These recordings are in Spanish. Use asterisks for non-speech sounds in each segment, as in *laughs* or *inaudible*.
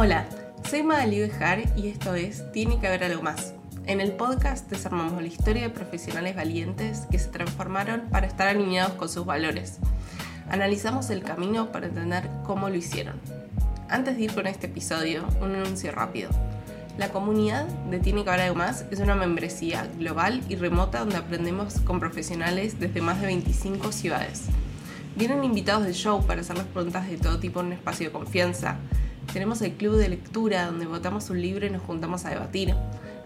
Hola, soy Madalí Bejar y esto es Tiene que haber algo más. En el podcast desarmamos la historia de profesionales valientes que se transformaron para estar alineados con sus valores. Analizamos el camino para entender cómo lo hicieron. Antes de ir con este episodio, un anuncio rápido. La comunidad de Tiene que haber algo más es una membresía global y remota donde aprendemos con profesionales desde más de 25 ciudades. Vienen invitados del show para hacerles preguntas de todo tipo en un espacio de confianza tenemos el club de lectura donde votamos un libro y nos juntamos a debatir.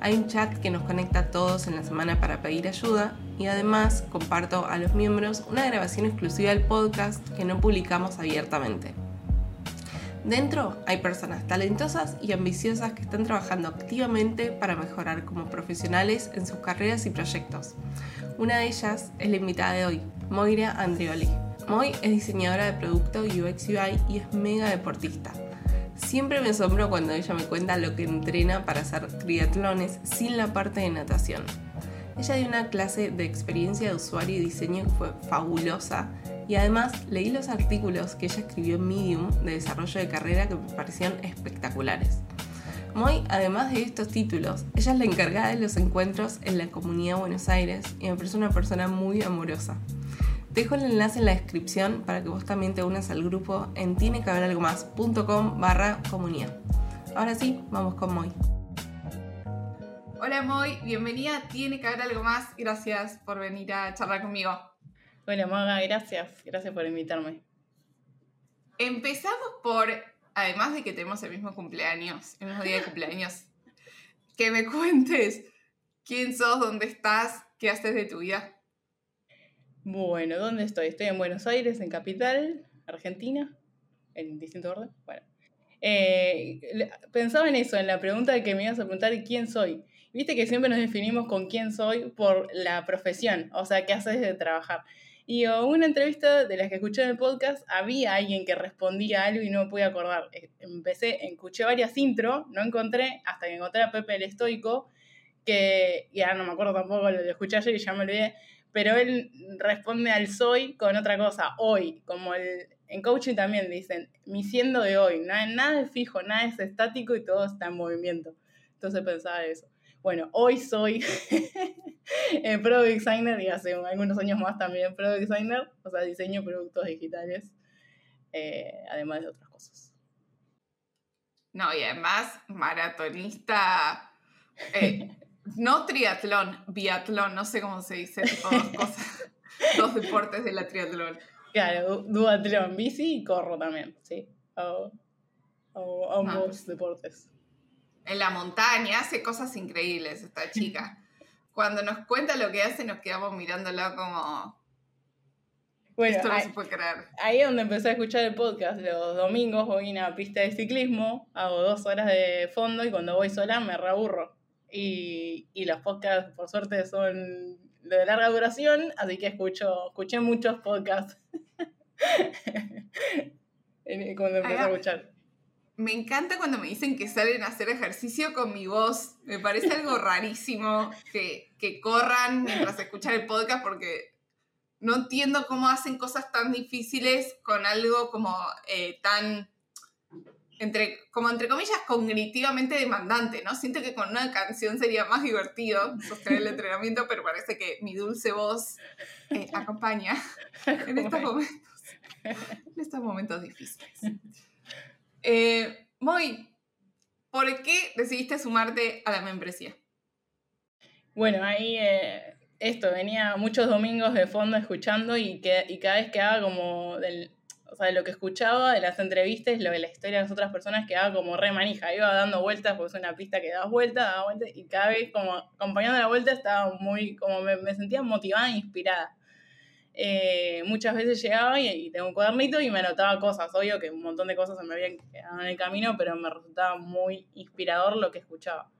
Hay un chat que nos conecta a todos en la semana para pedir ayuda y además comparto a los miembros una grabación exclusiva del podcast que no publicamos abiertamente. Dentro hay personas talentosas y ambiciosas que están trabajando activamente para mejorar como profesionales en sus carreras y proyectos. Una de ellas es la invitada de hoy, Moira Andrioli. Moy es diseñadora de producto UX UI y es mega deportista. Siempre me asombro cuando ella me cuenta lo que entrena para hacer triatlones sin la parte de natación. Ella dio una clase de experiencia de usuario y diseño que fue fabulosa y además leí los artículos que ella escribió en Medium de desarrollo de carrera que me parecían espectaculares. Moy, además de estos títulos, ella es la encargada de los encuentros en la comunidad de Buenos Aires y me parece una persona muy amorosa. Dejo el enlace en la descripción para que vos también te unas al grupo en tienequehaberalgomás.com barra comunidad. Ahora sí, vamos con Moy. Hola Moy, bienvenida Tiene que haber algo más. Gracias por venir a charlar conmigo. Hola Maga, gracias. Gracias por invitarme. Empezamos por, además de que tenemos el mismo cumpleaños, el mismo día de cumpleaños, que me *laughs* cuentes quién sos, dónde estás, qué haces de tu vida. Bueno, ¿dónde estoy? Estoy en Buenos Aires, en Capital, Argentina, en distinto orden. Bueno. Eh, pensaba en eso, en la pregunta que me ibas a preguntar quién soy. Viste que siempre nos definimos con quién soy por la profesión, o sea, qué haces de trabajar. Y en una entrevista de las que escuché en el podcast, había alguien que respondía algo y no me pude acordar. Eh, empecé, escuché varias intro, no encontré, hasta que encontré a Pepe el Estoico, que ya no me acuerdo tampoco, lo escuché ayer y ya me olvidé, pero él responde al soy con otra cosa, hoy, como el, en coaching también dicen, mi siendo de hoy, nada, nada es fijo, nada es estático y todo está en movimiento. Entonces pensaba eso. Bueno, hoy soy *laughs* Product Designer y hace algunos años más también Product Designer, o sea, diseño productos digitales, eh, además de otras cosas. No, y además maratonista, eh, *laughs* no triatlón, biatlón, no sé cómo se dice, dos *laughs* cosas, dos deportes de la triatlón. Claro, duatlón, bici y corro también, sí. O, ambos deportes. En la montaña hace cosas increíbles esta chica. Cuando nos cuenta lo que hace, nos quedamos mirándolo como. Bueno, Esto no ahí, se puede creer. Ahí es donde empecé a escuchar el podcast. Los domingos voy a una pista de ciclismo, hago dos horas de fondo y cuando voy sola me reaburro. Y, y los podcasts, por suerte, son de larga duración, así que escucho, escuché muchos podcasts *laughs* cuando empecé a escuchar. Me encanta cuando me dicen que salen a hacer ejercicio con mi voz. Me parece algo rarísimo que, que corran mientras escuchan el podcast porque no entiendo cómo hacen cosas tan difíciles con algo como eh, tan entre, como entre comillas, cognitivamente demandante, ¿no? Siento que con una canción sería más divertido sostener el *laughs* entrenamiento, pero parece que mi dulce voz eh, *laughs* acompaña *laughs* en estos momentos, en estos momentos difíciles. Eh, Moy, ¿por qué decidiste sumarte a la membresía? Bueno, ahí eh, esto, venía muchos domingos de fondo escuchando y, que, y cada vez que haga como del, o sea, de lo que escuchaba de las entrevistas, lo de la historia de las otras personas quedaba como re manija, iba dando vueltas, porque es una pista que das vueltas, daba vueltas, y cada vez como acompañando la vuelta estaba muy, como me, sentía motivada e inspirada. Eh, muchas veces llegaba y, tengo un cuadernito y me anotaba cosas, obvio que un montón de cosas se me habían quedado en el camino, pero me resultaba muy inspirador lo que escuchaba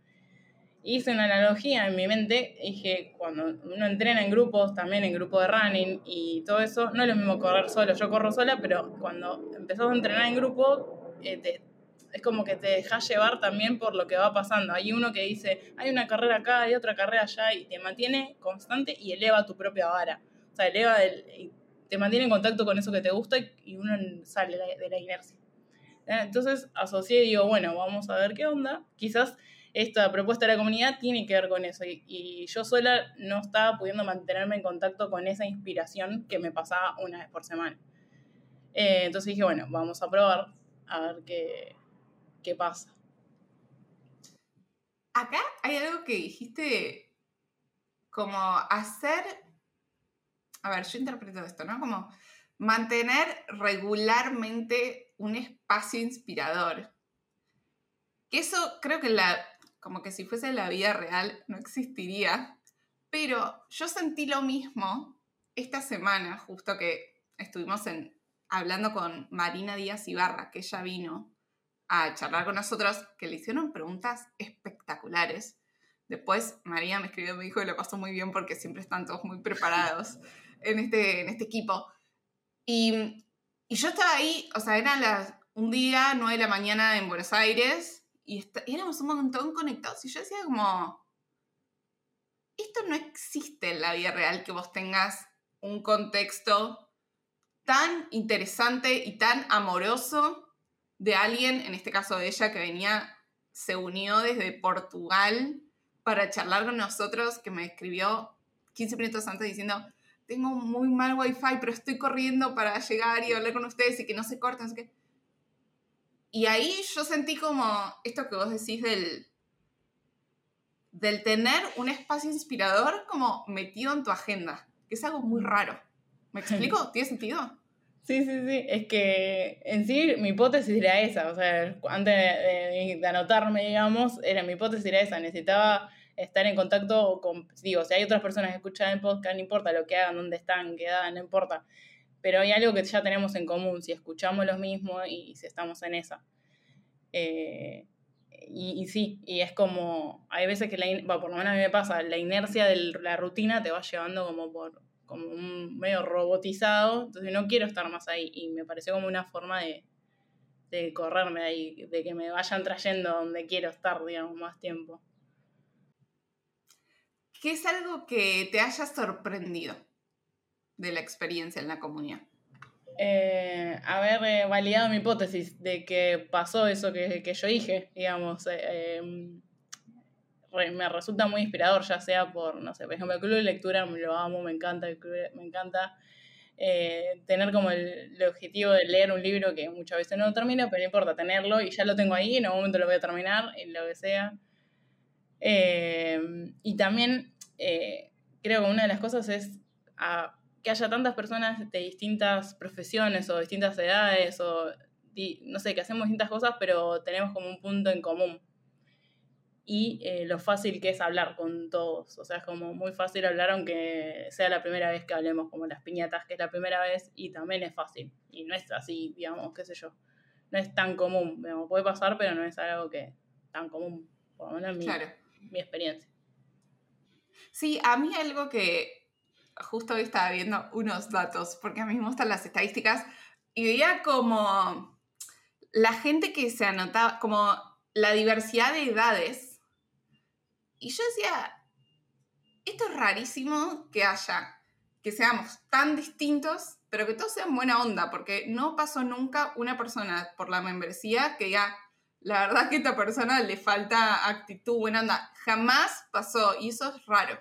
hice una analogía en mi mente, dije, cuando uno entrena en grupos, también en grupos de running y todo eso, no es lo mismo correr solo, yo corro sola, pero cuando empezás a entrenar en grupo, eh, es como que te dejas llevar también por lo que va pasando. Hay uno que dice, hay una carrera acá, hay otra carrera allá, y te mantiene constante y eleva tu propia vara. O sea, eleva el, te mantiene en contacto con eso que te gusta y uno sale de la inercia. Eh, entonces asocié y digo, bueno, vamos a ver qué onda. Quizás esta propuesta de la comunidad tiene que ver con eso. Y, yo sola no estaba pudiendo mantenerme en contacto con esa inspiración que me pasaba una vez por semana. Eh, entonces dije, bueno, vamos a probar a ver qué, qué pasa. Acá hay algo que dijiste como hacer, a ver, yo interpreto esto, ¿no? Como mantener regularmente un espacio inspirador. Que eso creo que la, como que si fuese la vida real no existiría, pero yo sentí lo mismo esta semana, justo que estuvimos en, hablando con Marina Díaz Ibarra, que ella vino a charlar con nosotros, que le hicieron preguntas espectaculares. Después María me escribió, me dijo que lo pasó muy bien porque siempre están todos muy preparados *laughs* en este, en este equipo. Y, y yo estaba ahí, o sea, las, un día, 9 de la mañana en Buenos Aires, y, éramos un montón conectados. Y yo decía como, esto no existe en la vida real, que vos tengas un contexto tan interesante y tan amoroso de alguien, en este caso de ella, que venía, se unió desde Portugal para charlar con nosotros, que me escribió 15 minutos antes diciendo, tengo muy mal wifi, pero estoy corriendo para llegar y hablar con ustedes y que no se corten. Así que... Y ahí yo sentí como esto que vos decís del, del tener un espacio inspirador como metido en tu agenda, que es algo muy raro. ¿Me *laughs* explico? ¿Tiene sentido? Sí, sí, sí. Es que en sí mi hipótesis era esa. O sea, antes de, anotarme, digamos, era mi hipótesis era esa. Necesitaba estar en contacto con, digo, si hay otras personas que escuchan el podcast, no importa lo que hagan, dónde están, qué edad, no importa. Pero hay algo que ya tenemos en común, si escuchamos lo mismo y, si estamos en esa. Eh, y, sí, y es como, hay veces que, la, por lo menos a mí me pasa, la inercia de la rutina te va llevando como por como un medio robotizado, entonces no quiero estar más ahí y me pareció como una forma de, de correrme ahí, de que me vayan trayendo donde quiero estar, digamos, más tiempo. ¿Qué es algo que te haya sorprendido de la experiencia en la comunidad? Eh, haber eh, validado mi hipótesis de que pasó eso que, que yo dije, digamos. Eh, em, me resulta muy inspirador, ya sea por, no sé, por ejemplo, el club de lectura lo amo, me encanta, me encanta eh, tener como el, objetivo de leer un libro que muchas veces no lo termino, pero no importa tenerlo y ya lo tengo ahí, en algún momento lo voy a terminar, en lo que sea. Y también creo que una de las cosas es que haya tantas personas de distintas profesiones o distintas edades o no sé, que hacemos distintas cosas, pero tenemos como un punto en común y eh, lo fácil que es hablar con todos. O sea, es como muy fácil hablar aunque sea la primera vez que hablemos, como las piñatas, que es la primera vez y también es fácil. Y no es así, digamos, qué sé yo. No es tan común, digamos, puede pasar, pero no es algo que tan común, por lo menos en mi, mi experiencia. Sí, a mí algo que justo hoy estaba viendo unos datos, porque a mí me gustan las estadísticas, y veía como la gente que se anotaba, como la diversidad de edades y yo decía, esto es rarísimo que haya, que seamos tan distintos, pero que todos sean buena onda, porque no pasó nunca una persona por la membresía que diga, la verdad que a esta persona le falta actitud, buena onda. Jamás pasó, y eso es raro.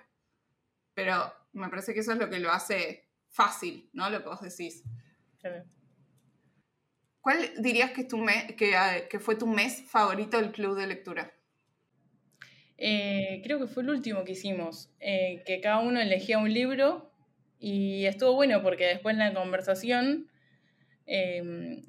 Pero me parece que eso es lo que lo hace fácil, ¿no? Lo que vos decís. ¿Cuál dirías que, tu que, que fue tu mes favorito del club de lectura? Eh, creo que fue el último que hicimos, eh, que cada uno elegía un libro y estuvo bueno porque después en la conversación, em,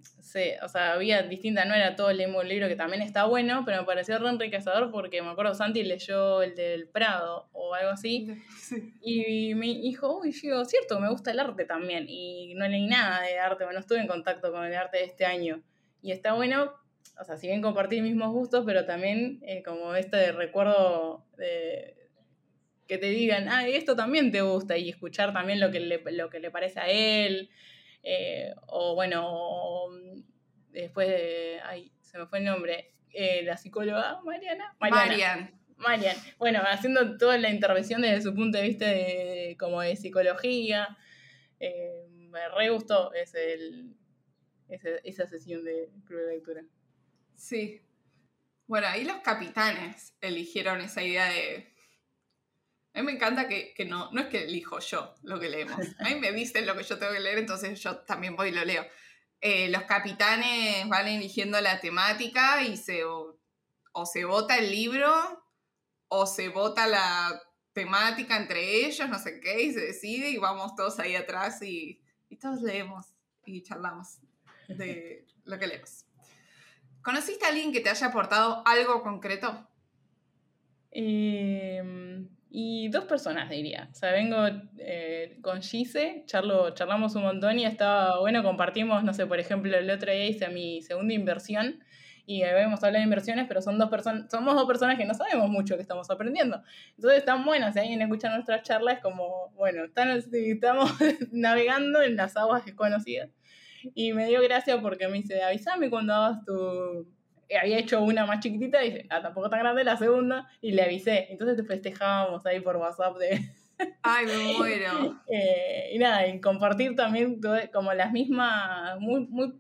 o sea, había distintas, no era todo el mismo libro que también está bueno, pero me pareció re enriquecedor porque me acuerdo Santi leyó el del Prado o algo así *laughs* y me dijo, uy, yo, cierto, me gusta el arte también y no leí nada de arte, bueno, estuve en contacto con el arte de este año y está bueno o sea, si bien compartir mismos gustos, pero también eh, como este recuerdo de que te digan, ah, esto también te gusta, y escuchar también lo que le, lo que le parece a él, eh, o bueno, después de, ay, se me fue el nombre, eh, la psicóloga Mariana. Mariana. Marian. Bueno, haciendo toda la intervención desde su punto de vista como de psicología. me re gustó, es el, esa, esa sesión de club de lectura. Sí. Bueno, ahí los capitanes eligieron esa idea de... A mí me encanta que, que no, no es que elijo yo lo que leemos. *laughs* A mí me dicen lo que yo tengo que leer, entonces yo también voy y lo leo. Eh, los capitanes van eligiendo la temática y se, o, o se vota el libro o se vota la temática entre ellos, no sé qué, y se decide y vamos todos ahí atrás y, y todos leemos y charlamos de *laughs* lo que leemos. ¿Conociste a alguien que te haya aportado algo concreto? Eh, y dos personas diría. O sea, vengo eh, con Gise, charlo, charlamos un montón y estaba bueno, compartimos, no sé, por ejemplo, el otro día hice mi segunda inversión y habíamos hablado de inversiones, pero son dos personas, somos dos personas que no sabemos mucho que estamos aprendiendo. Entonces están buenas, si alguien escucha nuestras charlas como, bueno, están, estamos *laughs* navegando en las aguas desconocidas. Y me dio gracia porque me dice, avísame cuando hagas tu... Había hecho una más chiquitita y ah, tampoco tan grande la segunda, y le avisé. Entonces te festejábamos ahí por WhatsApp de... *laughs* Ay, me muero. eh, y nada, y compartir también como las mismas, muy, muy,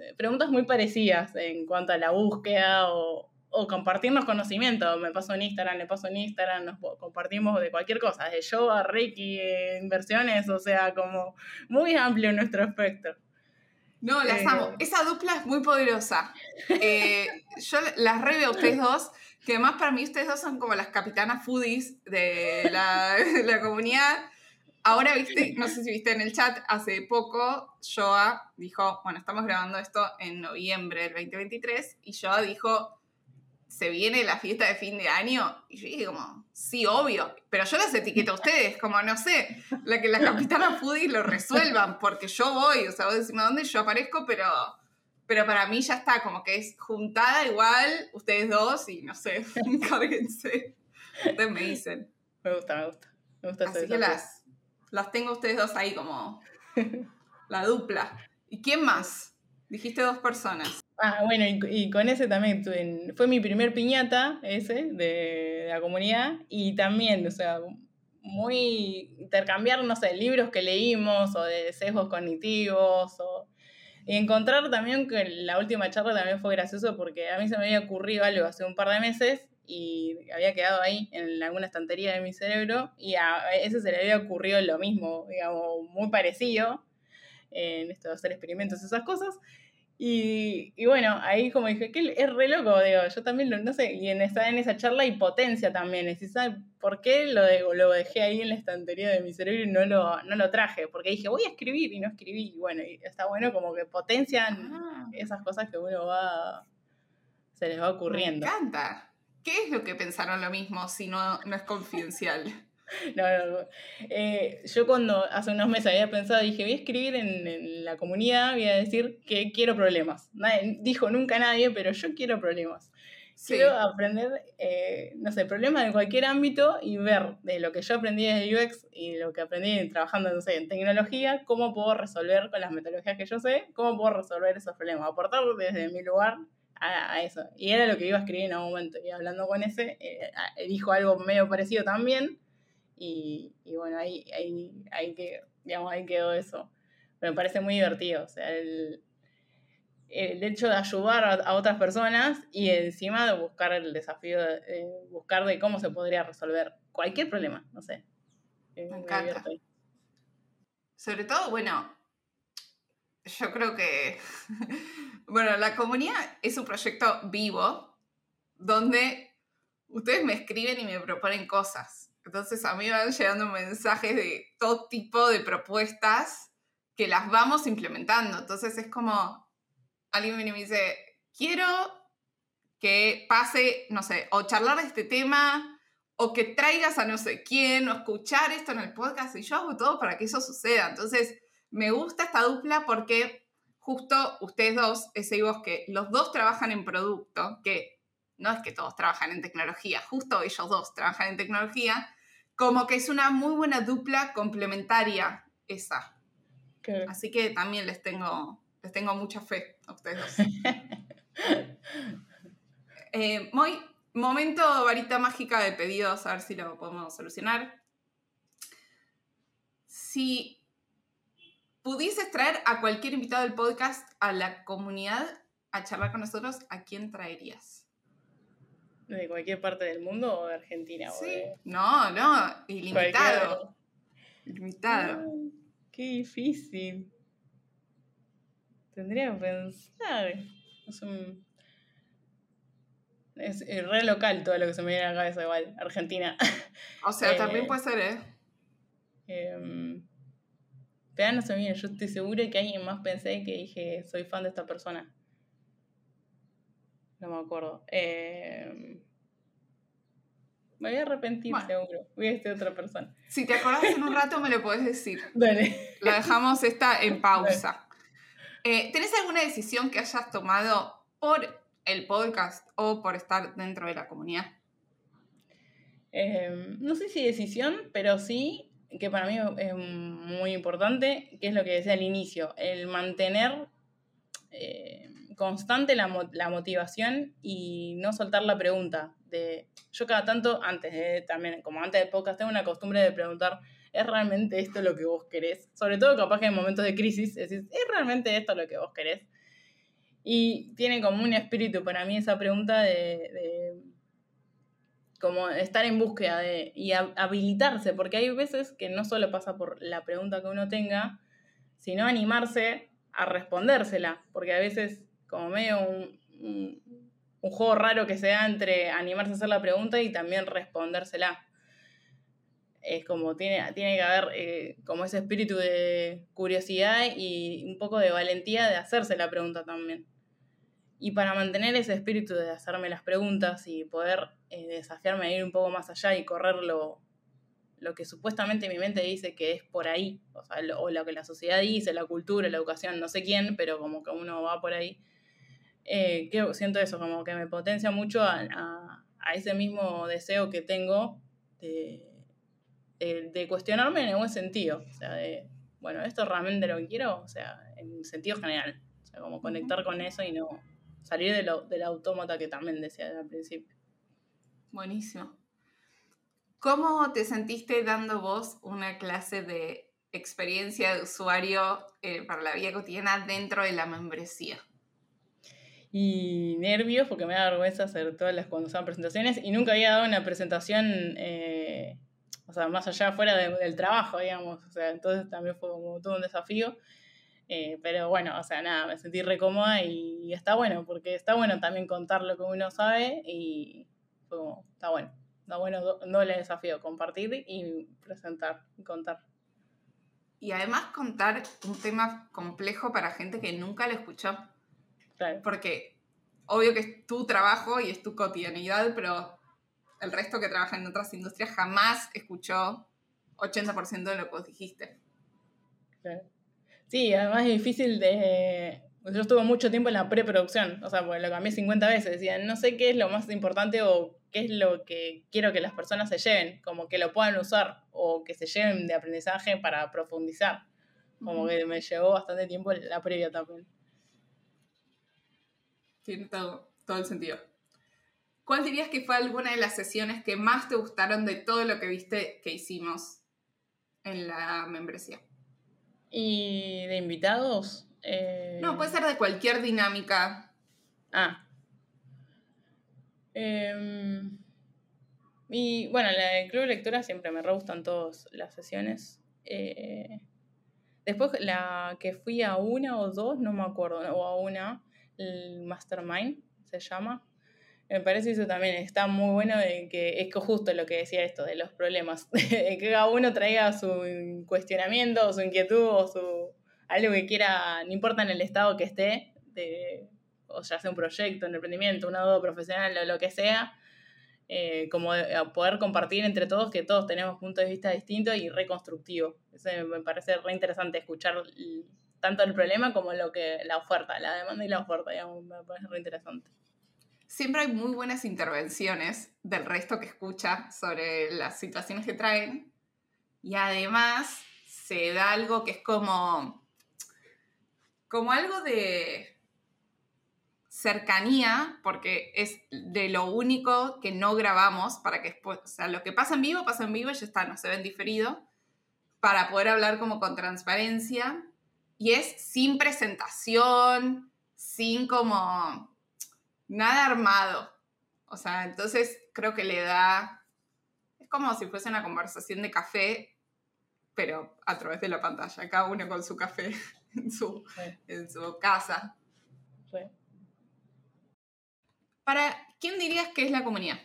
eh, preguntas muy parecidas en cuanto a la búsqueda o, o compartirnos conocimientos. Me paso en Instagram, le paso en Instagram, nos compartimos de cualquier cosa, de yoga, reiki, eh, inversiones, o sea, como muy amplio nuestro espectro. No, las Eh, amo. Esa dupla es muy poderosa. Eh, *laughs* yo las re veo a ustedes dos, que además para mí ustedes dos son como las capitanas foodies de la, de la comunidad. Ahora, viste, no sé si viste en el chat, hace poco Joa dijo, bueno, estamos grabando esto en noviembre del 2023, y Joa dijo, se viene la fiesta de fin de año, y yo dije como, sí, obvio, pero yo las etiqueto a ustedes, como, no sé, la que las capitanas foodies lo resuelvan, porque yo voy, o sea, vos decime dónde yo aparezco, pero, pero para mí ya está, como que es juntada igual, ustedes dos, y no sé, *laughs* encárguense. Ustedes me dicen. Me gusta, me gusta. Me gusta Así que las, las tengo ustedes dos ahí como *laughs* la dupla. ¿Y quién más? Dijiste dos personas. Ah, bueno, y, y con ese también tuve- fue mi primer piñata, ese, de, de la comunidad, y también, o sea, muy intercambiar, no sé, libros que leímos o de sesgos cognitivos, o, y encontrar también que la última charla también fue gracioso porque a mí se me había ocurrido algo hace un par de meses y había quedado ahí en alguna estantería de mi cerebro y a ese se le había ocurrido lo mismo, digamos, muy parecido en esto de hacer experimentos esas cosas. Y, y bueno, ahí como dije, que es re loco, digo, yo también lo, no sé, y en esa, en esa charla hay potencia también, es decir, ¿sabe por qué lo, de- lo dejé ahí en la estantería de mi cerebro y no lo, no lo traje? Porque dije, voy a escribir y no escribí, y bueno, y está bueno como que potencian Ah, esas cosas que uno va, se les va ocurriendo. Me encanta. ¿Qué es lo que pensaron lo mismo si no, no es confidencial? *laughs* No, no, no. Eh, yo cuando hace unos meses había pensado, dije, voy a escribir en, en la comunidad, voy a decir que quiero problemas. Nadie, dijo nunca nadie, pero yo quiero problemas. Sí. Quiero aprender, eh, no sé, problemas de cualquier ámbito y ver de lo que yo aprendí desde UX y lo que aprendí trabajando, no sé, en tecnología, cómo puedo resolver con las metodologías que yo sé, cómo puedo resolver esos problemas, aportar desde mi lugar a, a eso. Y era lo que iba a escribir en algún momento. Y hablando con ese, eh, a- dijo algo medio parecido también. Y, y bueno, ahí, ahí, ahí, que, digamos, ahí quedó eso. Pero me parece muy divertido. O sea, el, el hecho de ayudar a, a otras personas y encima de buscar el desafío, de, de buscar de cómo se podría resolver cualquier problema, no sé. Eh, Me encanta. Sobre todo, bueno, yo creo que, *laughs* bueno, la comunidad es un proyecto vivo donde ustedes me escriben y me proponen cosas. Entonces a mí van llegando mensajes de todo tipo de propuestas que las vamos implementando. Entonces es como, alguien viene y me dice, quiero que pase, no sé, o charlar de este tema, o que traigas a no sé quién, o escuchar esto en el podcast, y yo hago todo para que eso suceda. Entonces, me gusta esta dupla porque justo ustedes dos, ese y vos, que los dos trabajan en producto, que no es que todos trabajan en tecnología, justo ellos dos trabajan en tecnología, como que es una muy buena dupla complementaria esa. Así que también les tengo, les tengo mucha fe a ustedes dos. *laughs* Eh, muy, momento varita mágica de pedidos, a ver si lo podemos solucionar. Si pudieses traer a cualquier invitado del podcast a la comunidad a charlar con nosotros, ¿a quién traerías? ¿De cualquier parte del mundo o de Argentina? o Sí. de- No, no, ilimitado. Ilimitado. Ay, qué difícil. Tendría que pensar. Es un. Es eh, re local todo lo que se me viene a la cabeza, igual. Argentina. O sea, *laughs* Eh, también puede ser, ¿eh? Em, pero no se me viene. Yo estoy segura que alguien más pensé que dije, soy fan de esta persona. No me acuerdo. Em, me voy a arrepentir, Bueno. seguro. Voy a decir otra persona. Si te acordás en un rato me lo podés decir. *laughs* Dale. La dejamos esta en pausa. Eh, ¿Tenés alguna decisión que hayas tomado por el podcast o por estar dentro de la comunidad? Eh, no sé si decisión, pero sí que para mí es muy importante, que es lo que decía al inicio, el mantener eh, constante la, la motivación y no soltar la pregunta. De, yo cada tanto, antes también, como antes del podcast, tengo una costumbre de preguntar, ¿es realmente esto lo que vos querés? Sobre todo capaz que en momentos de crisis decís, ¿es realmente esto lo que vos querés? Y tiene como un espíritu para mí esa pregunta de, como estar en búsqueda y ha- habilitarse, porque hay veces que no solo pasa por la pregunta que uno tenga, sino animarse a respondérsela, porque a veces como medio un, un- juego raro que se da entre animarse a hacer la pregunta y también respondérsela. Es como tiene, tiene que haber eh, como ese espíritu de curiosidad y un poco de valentía de hacerse la pregunta también. Y para mantener ese espíritu de hacerme las preguntas y poder eh, desafiarme a ir un poco más allá y correr lo, lo que supuestamente mi mente dice que es por ahí, o, sea, lo, o lo que la sociedad dice, la cultura, la educación, no sé quién, pero como que uno va por ahí. Eh, que siento eso, como que me potencia mucho a, a- a ese mismo deseo que tengo de, de, de cuestionarme en el buen sentido. O sea, de, bueno, ¿esto es realmente lo que quiero? O sea, en sentido general. O sea, como conectar con eso y no salir de lo, del autómata que también decía al principio. Buenísimo. ¿Cómo te sentiste dando vos una clase de experiencia de usuario eh, para la vida cotidiana dentro de la membresía? Y nervios, porque me da vergüenza hacer todas las cuando son presentaciones. Y nunca había dado una presentación, eh, o sea, más allá, fuera de- del trabajo, digamos. O sea, entonces también fue como todo un desafío. Eh, pero bueno, o sea, nada, me sentí re cómoda y, está bueno, porque está bueno también contar lo que uno sabe y fue está bueno. Está bueno, desafío, compartir y presentar y contar. Y además contar un tema complejo para gente que nunca lo escuchó. Claro. Porque obvio que es tu trabajo y es tu cotidianidad, pero el resto que trabaja en otras industrias jamás escuchó 80% de lo que vos dijiste. Claro. Sí, además es difícil de... Yo estuve mucho tiempo en la preproducción, o sea, porque lo cambié 50 veces. Decían, no sé qué es lo más importante o qué es lo que quiero que las personas se lleven, como que lo puedan usar o que se lleven de aprendizaje para profundizar. Como que me llevó bastante tiempo la previa también. Tiene todo, todo el sentido. ¿Cuál dirías que fue alguna de las sesiones que más te gustaron de todo lo que viste que hicimos en la membresía? Y de invitados... eh, No, puede ser de cualquier dinámica. Ah. Em, y bueno, la del Club de Lectura siempre me re gustan todas las sesiones. Eh, después la que fui a una o dos, no me acuerdo, o a una, el Mastermind se llama. Me parece eso también está muy bueno que es justo lo que decía esto de los problemas, *laughs* que cada uno traiga su cuestionamiento, su inquietud o su algo que quiera, no importa en el estado que esté, de, o ya sea un proyecto, un emprendimiento, una duda profesional o lo que sea, eh, como a poder compartir entre todos que todos tenemos puntos de vista distintos y reconstructivos. Eso me parece re interesante escuchar tanto el problema como lo que la oferta, la demanda y la oferta, digamos, me parece re interesante. Siempre hay muy buenas intervenciones del resto que escucha sobre las situaciones que traen. Y además se da algo que es como, como algo de cercanía, porque es de lo único que no grabamos para que después, o sea, lo que pasa en vivo, pasa en vivo y ya está, no se ven diferido, para poder hablar como con transparencia y es sin presentación, sin como nada armado. O sea, entonces creo que le da, es como si fuese una conversación de café, pero a través de la pantalla, cada uno con su café *laughs* en su, en su casa. Para, ¿quién dirías que es la comunidad?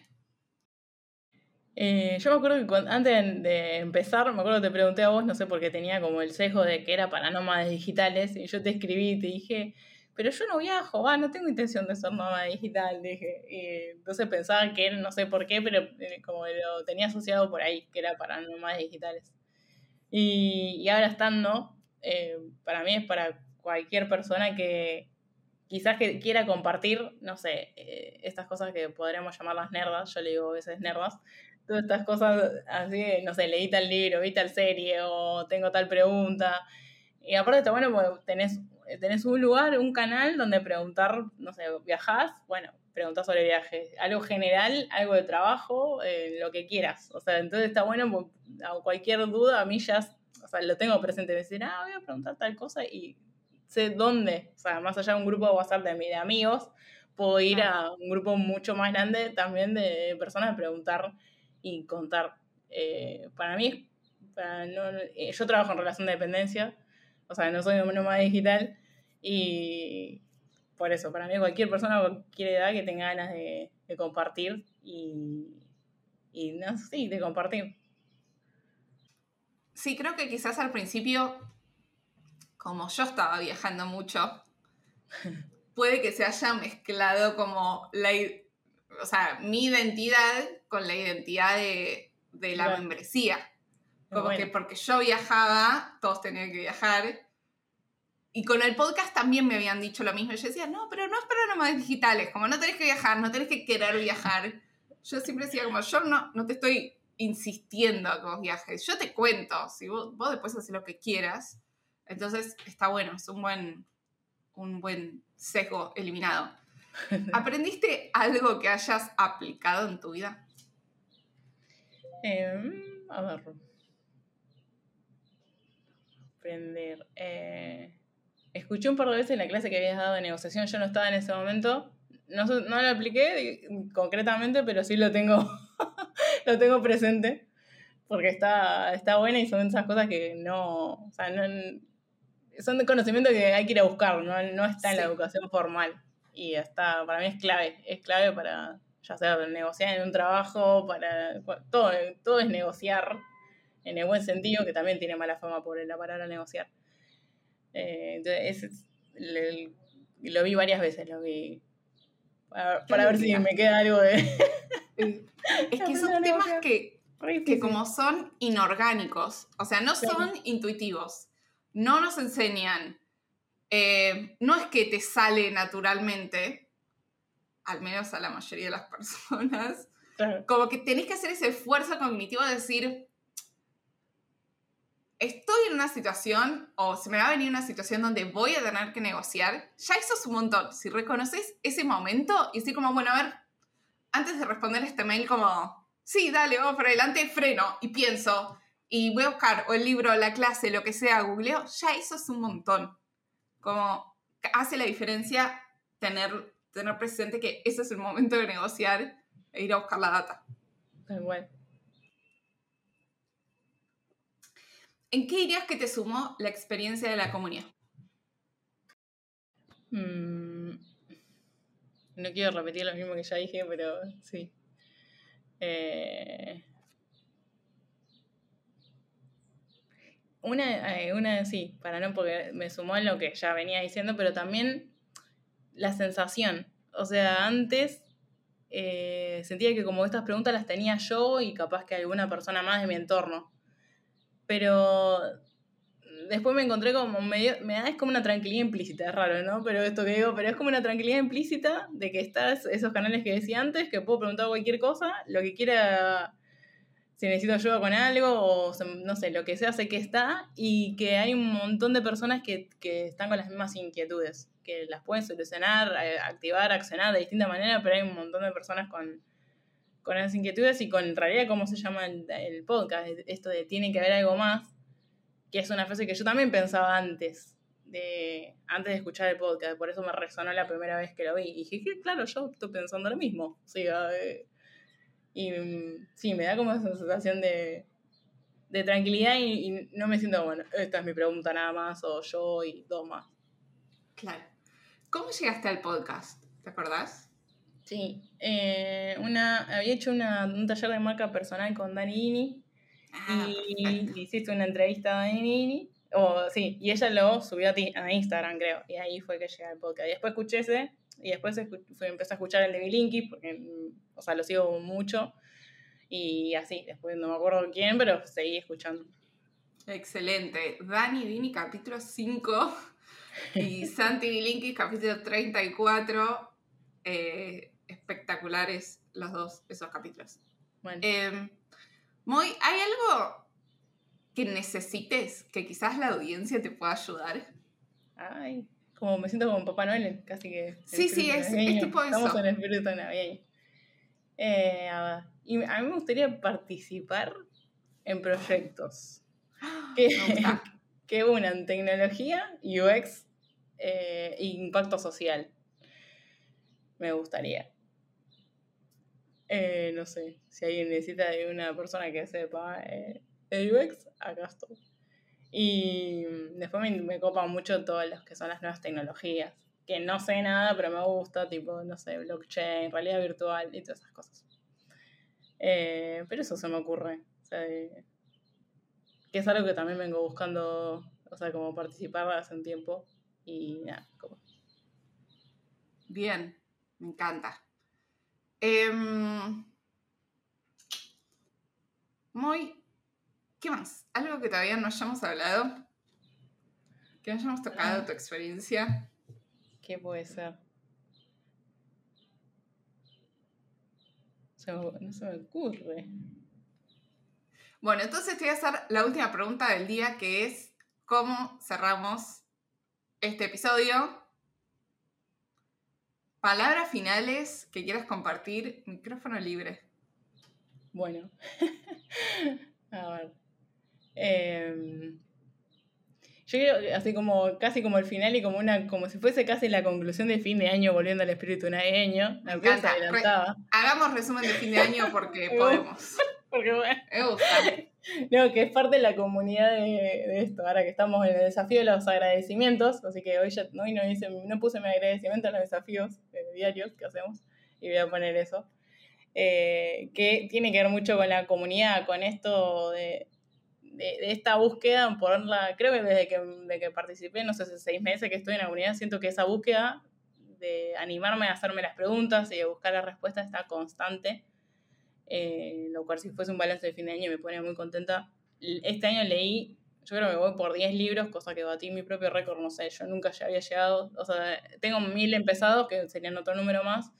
Eh, yo me acuerdo que antes de empezar, me acuerdo que te pregunté a vos, no sé, porque tenía como el sesgo de que era para nómadas digitales, y yo te escribí y te dije, pero yo no viajo, ah, no tengo intención de ser nómada digital, dije. Y entonces pensaba que era, no sé por qué, pero eh, como lo tenía asociado por ahí, que era para nómadas digitales. Y, y ahora estando, eh, para mí es para cualquier persona que quizás que quiera compartir, no sé, estas cosas que podríamos llamar las nerdas, yo le digo a veces nerdas, todas estas cosas así, no sé, leí tal libro, vi tal serie o tengo tal pregunta. Y aparte está bueno porque tenés, tenés un lugar, un canal donde preguntar, no sé, viajás, bueno, preguntar sobre viajes, algo general, algo de trabajo, eh, lo que quieras. O sea, entonces está bueno, cualquier duda a mí ya, o sea, lo tengo presente, me decir, ah, voy a preguntar tal cosa y sé dónde, o sea, más allá de un grupo de WhatsApp de, de amigos, puedo ir a un grupo mucho más grande también de personas a preguntar y contar. Eh, para mí, eh, yo trabajo en relación de dependencia, o sea, no soy nómada digital y por eso, para mí cualquier persona cualquier edad que tenga ganas de, compartir y, y no sí, de compartir. Sí, creo que quizás al principio, como yo estaba viajando mucho, *laughs* puede que se haya mezclado como la, o sea, mi identidad con la identidad de, la membresía. Como que porque yo viajaba, todos tenían que viajar. Y con el podcast también me habían dicho lo mismo. Yo decía, no, pero no es para nómadas digitales. Como no tenés que viajar, no tenés que querer viajar. Yo siempre decía, como yo no, no te estoy insistiendo a que vos viajes. Yo te cuento. Si vos, vos después haces lo que quieras. Entonces está bueno, es un buen, un buen sesgo eliminado. *laughs* ¿Aprendiste algo que hayas aplicado en tu vida? Em, a ver. Aprender. Eh, escuché un par de veces la clase que habías dado de negociación. Yo no estaba en ese momento. No, no lo apliqué concretamente, pero sí lo tengo, *laughs* lo tengo presente. Porque está, está buena y son esas cosas que no, o sea, no. Son de conocimiento que hay que ir a buscar, no, no está en la educación formal y está, para mí es clave, es clave para, ya sea negociar en un trabajo, para todo, todo es negociar en el buen sentido, que también tiene mala fama por la palabra negociar. Eh, entonces, lo vi varias veces, lo vi. Para, ver si me queda algo de... *laughs* es que son temas que, que como son inorgánicos, o sea, no son intuitivos, no nos enseñan eh, no es que te sale naturalmente, al menos a la mayoría de las personas, *laughs* como que tenés que hacer ese esfuerzo cognitivo de decir, estoy en una situación o se me va a venir una situación donde voy a tener que negociar, ya eso es un montón. Si reconoces ese momento y decir como, bueno, a ver, antes de responder este mail como, sí, dale, vamos para adelante, freno y pienso y voy a buscar o el libro, la clase, lo que sea, googleo, ya eso es un montón. Como hace la diferencia tener, tener presente que ese es el momento de negociar e ir a buscar la data. Tal ¿En qué dirías que te sumó la experiencia de la comunidad? Mm, no quiero repetir lo mismo que ya dije, pero sí. Eh, Una, eh, una sí, para no, porque me sumó en lo que ya venía diciendo, pero también la sensación. O sea, antes eh, sentía que como estas preguntas las tenía yo y capaz que alguna persona más de mi entorno. Pero después me encontré como medio, me da es como una tranquilidad implícita, es raro, ¿no? Pero esto que digo, pero es como una tranquilidad implícita de que estás, esos canales que decía antes, que puedo preguntar cualquier cosa, lo que quiera si necesito ayuda con algo o no sé, lo que sea, sé que está y que hay un montón de personas que, están con las mismas inquietudes, que las pueden solucionar, eh, activar, accionar de distinta manera, pero hay un montón de personas con, con esas inquietudes y con en realidad cómo se llama el, podcast, esto de tiene que haber algo más, que es una frase que yo también pensaba antes de antes de escuchar el podcast, por eso me resonó la primera vez que lo vi. Y dije, claro, yo estoy pensando lo mismo. Sí, eh, y mm, sí, me da como esa sensación de, de tranquilidad y, no me siento, bueno, esta es mi pregunta nada más, o yo y dos más. Claro. ¿Cómo llegaste al podcast? ¿Te acordás? Sí, eh, una, había hecho una, un taller de marca personal con Dani Ini ah, y hiciste una entrevista a Dani Ini o, sí, y ella lo subió a, ti, a Instagram, creo. Y ahí fue que llegué al podcast. Y después escuché ese, y después empecé a escuchar el de Bilinky, porque, mm, o sea, lo sigo mucho. Y así, después no me acuerdo quién, pero seguí escuchando. Excelente. Dani Dini, capítulo 5. Y Santi Bilinky, capítulo 34. Eh, espectaculares los dos, esos capítulos. Bueno. Eh, muy, ¿hay algo que necesites que quizás la audiencia te pueda ayudar? Ay, como me siento como Papá Noel, casi que. Sí, sí, es, es, tipo eso. Estamos en el espíritu navideño. Eh, a y a mí me gustaría participar en proyectos que, *laughs* que unan tecnología, UX e impacto social. Me gustaría. Eh, no sé, si alguien necesita de una persona que sepa eh, UX, acá estoy. Y después me, me copan mucho todas las que son las nuevas tecnologías. Que no sé nada, pero me gusta, tipo, no sé, blockchain, realidad virtual y todas esas cosas. Eh, pero eso se me ocurre. O sea, que es algo que también vengo buscando, o sea, como participar hace un tiempo. Y nada, como. Bien, me encanta. Em, muy ¿Qué más? ¿Algo que todavía no hayamos hablado? ¿Que no hayamos tocado ah. tu experiencia? ¿Qué puede ser? no se me ocurre. Bueno, entonces te voy a hacer la última pregunta del día, que es ¿cómo cerramos este episodio? Palabras finales que quieras compartir, micrófono libre. Bueno, *laughs* a ver. Em, yo creo así como casi como el final y como una como si fuese casi la conclusión de fin de año volviendo al espíritu navideño. Me hagamos resumen de fin de año porque *laughs* podemos. Porque bueno. *laughs* No, que es parte de la comunidad de, esto, ahora que estamos en el desafío de los agradecimientos, así que hoy ya no, no, hice, no puse mi agradecimiento a los desafíos eh, diarios que hacemos, y voy a poner eso, eh, que tiene que ver mucho con la comunidad, con esto de, de, esta búsqueda, ponerla, creo que desde que, de que participé, no sé, hace seis meses que estoy en la comunidad, siento que esa búsqueda de animarme a hacerme las preguntas y a buscar la respuesta está constante, eh, lo cual si fuese un balance de fin de año me pone muy contenta. Este año leí, yo creo que voy por 10 libros, cosa que batí mi propio récord, no sé, yo nunca ya había llegado, o sea, tengo mil empezados, que serían otro número más,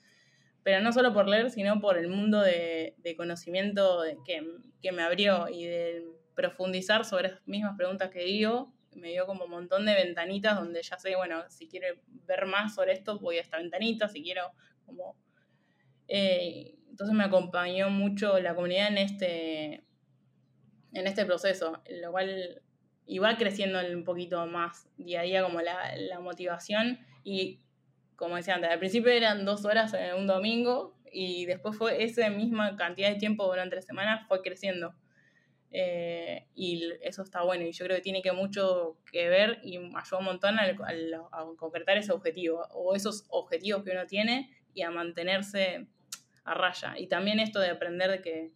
pero no solo por leer, sino por el mundo de, de conocimiento que, que me abrió y de profundizar sobre las mismas preguntas que digo, me dio como un montón de ventanitas donde ya sé, bueno, si quiero ver más sobre esto, voy a esta ventanita, si quiero como... Eh, entonces me acompañó mucho la comunidad en este, en este proceso, lo cual iba creciendo un poquito más día a día como la, la motivación y como decía antes, al principio eran dos horas en un domingo y después fue esa misma cantidad de tiempo durante la semana fue creciendo. Eh, y eso está bueno y yo creo que tiene que mucho que ver y ayuda un montón a concretar ese objetivo o esos objetivos que uno tiene y a mantenerse a raya. Y también esto de aprender de que,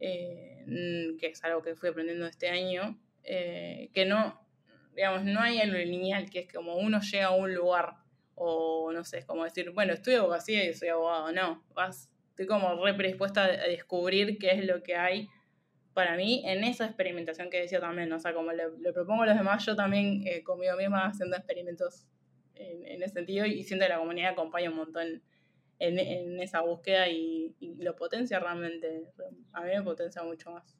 eh, que es algo que fui aprendiendo este año, eh, que no, digamos, no hay algo lineal, que es como uno llega a un lugar o no sé, es como decir, bueno, estudio abogacía y soy abogado, no, vas, estoy como re predispuesta a descubrir qué es lo que hay para mí en esa experimentación que decía también, o sea, como le, propongo a los demás, yo también eh, conmigo misma haciendo experimentos en, ese sentido y siento que la comunidad acompaña un montón en, esa búsqueda y, lo potencia realmente, a mí me potencia mucho más.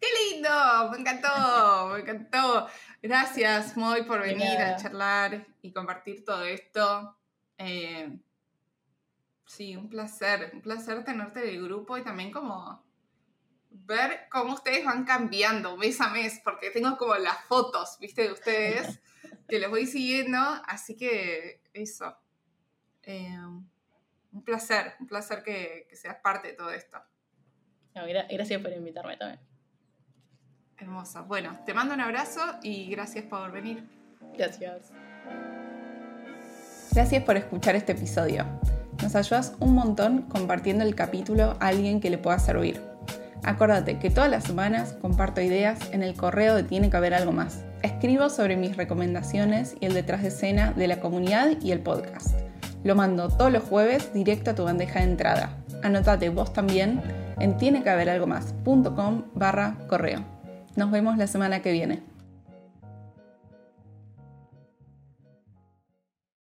¡Qué lindo! Me encantó, *laughs* me encantó. Gracias, Moy, por venir a charlar y compartir todo esto. Eh, sí, un placer, un placer tenerte en el grupo y también como ver cómo ustedes van cambiando mes a mes, porque tengo como las fotos, viste, de ustedes, *laughs* que los voy siguiendo, así que eso. Eh, un placer, un placer que, que, seas parte de todo esto. gracias por invitarme también. Hermosa. Bueno, te mando un abrazo y gracias por venir. Gracias. Gracias por escuchar este episodio. Nos ayudas un montón compartiendo el capítulo a alguien que le pueda servir. Acuérdate que todas las semanas comparto ideas en el correo de Tiene que haber algo más. Escribo sobre mis recomendaciones y el detrás de escena de la comunidad y el podcast. Lo mando todos los jueves directo a tu bandeja de entrada. Anotate vos también en tienequehaberalgomás.com barra correo. Nos vemos la semana que viene.